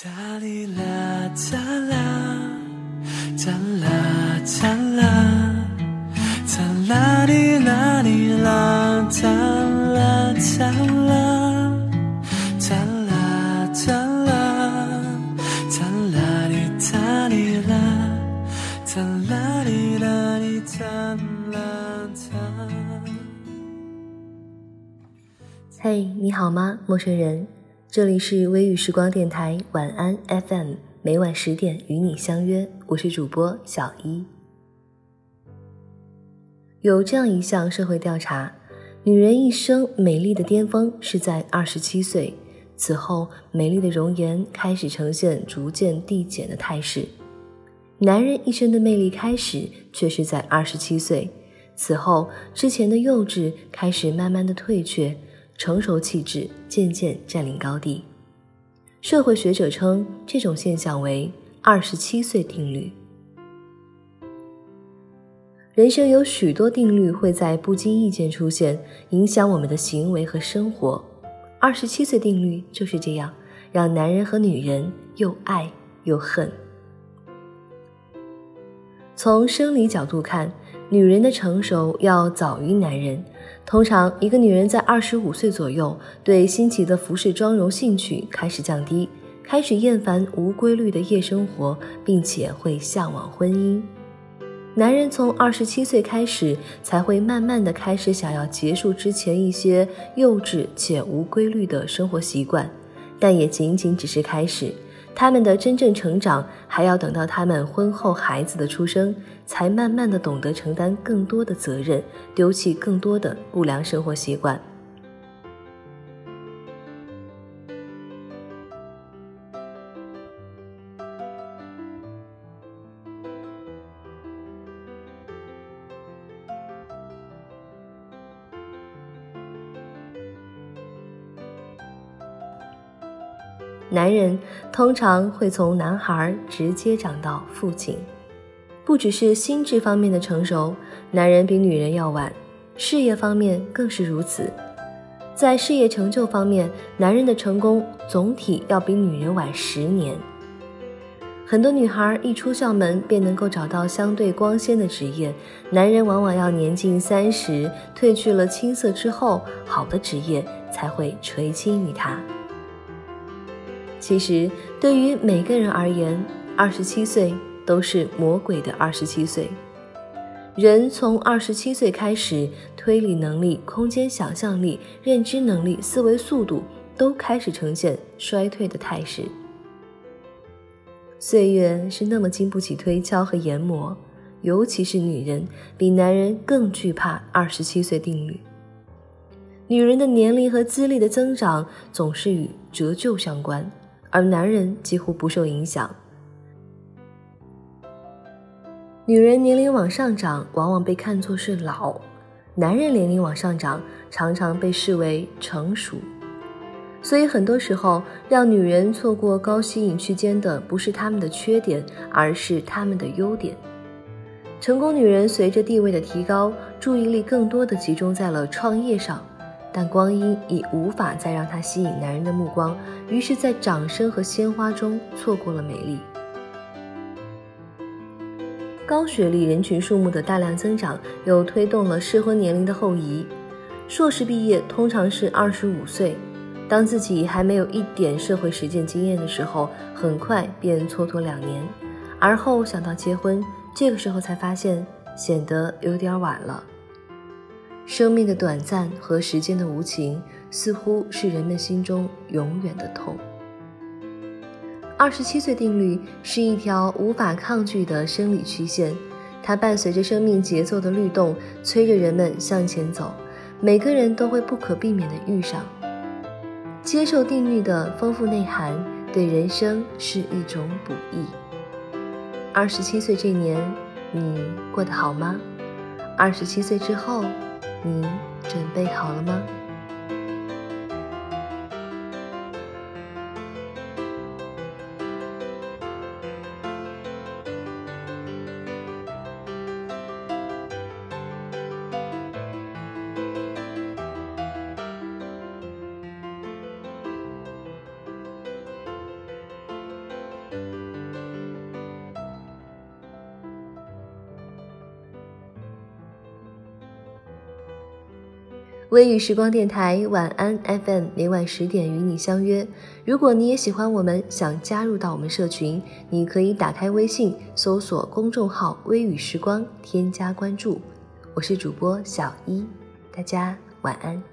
哒哩啦哒啦，哒啦哒啦，哒啦哩啦哩啦，哒啦哒啦，哒啦哒啦，哒啦哩哒哩啦，哒啦哩啦哩哒啦哒。嘿，你好吗，陌生人？这里是微雨时光电台晚安 FM，每晚十点与你相约，我是主播小一。有这样一项社会调查：女人一生美丽的巅峰是在二十七岁，此后美丽的容颜开始呈现逐渐递减的态势；男人一生的魅力开始却是在二十七岁，此后之前的幼稚开始慢慢的退却。成熟气质渐渐占领高地，社会学者称这种现象为“二十七岁定律”。人生有许多定律会在不经意间出现，影响我们的行为和生活。二十七岁定律就是这样，让男人和女人又爱又恨。从生理角度看，女人的成熟要早于男人。通常，一个女人在二十五岁左右，对新奇的服饰妆容兴趣开始降低，开始厌烦无规律的夜生活，并且会向往婚姻。男人从二十七岁开始，才会慢慢的开始想要结束之前一些幼稚且无规律的生活习惯，但也仅仅只是开始。他们的真正成长，还要等到他们婚后孩子的出生，才慢慢的懂得承担更多的责任，丢弃更多的不良生活习惯。男人通常会从男孩直接长到父亲，不只是心智方面的成熟，男人比女人要晚，事业方面更是如此。在事业成就方面，男人的成功总体要比女人晚十年。很多女孩一出校门便能够找到相对光鲜的职业，男人往往要年近三十，褪去了青涩之后，好的职业才会垂青于他。其实，对于每个人而言，二十七岁都是魔鬼的二十七岁。人从二十七岁开始，推理能力、空间想象力、认知能力、思维速度都开始呈现衰退的态势。岁月是那么经不起推敲和研磨，尤其是女人，比男人更惧怕二十七岁定律。女人的年龄和资历的增长总是与折旧相关。而男人几乎不受影响。女人年龄往上涨，往往被看作是老；男人年龄往上涨，常常被视为成熟。所以很多时候，让女人错过高吸引区间的，不是他们的缺点，而是他们的优点。成功女人随着地位的提高，注意力更多的集中在了创业上。但光阴已无法再让她吸引男人的目光，于是，在掌声和鲜花中错过了美丽。高学历人群数目的大量增长，又推动了适婚年龄的后移。硕士毕业通常是二十五岁，当自己还没有一点社会实践经验的时候，很快便蹉跎两年，而后想到结婚，这个时候才发现显得有点晚了。生命的短暂和时间的无情，似乎是人们心中永远的痛。二十七岁定律是一条无法抗拒的生理曲线，它伴随着生命节奏的律动，催着人们向前走。每个人都会不可避免地遇上。接受定律的丰富内涵，对人生是一种补益。二十七岁这年，你过得好吗？二十七岁之后。你准备好了吗？微雨时光电台晚安 FM 每晚十点与你相约。如果你也喜欢我们，想加入到我们社群，你可以打开微信搜索公众号“微雨时光”，添加关注。我是主播小一，大家晚安。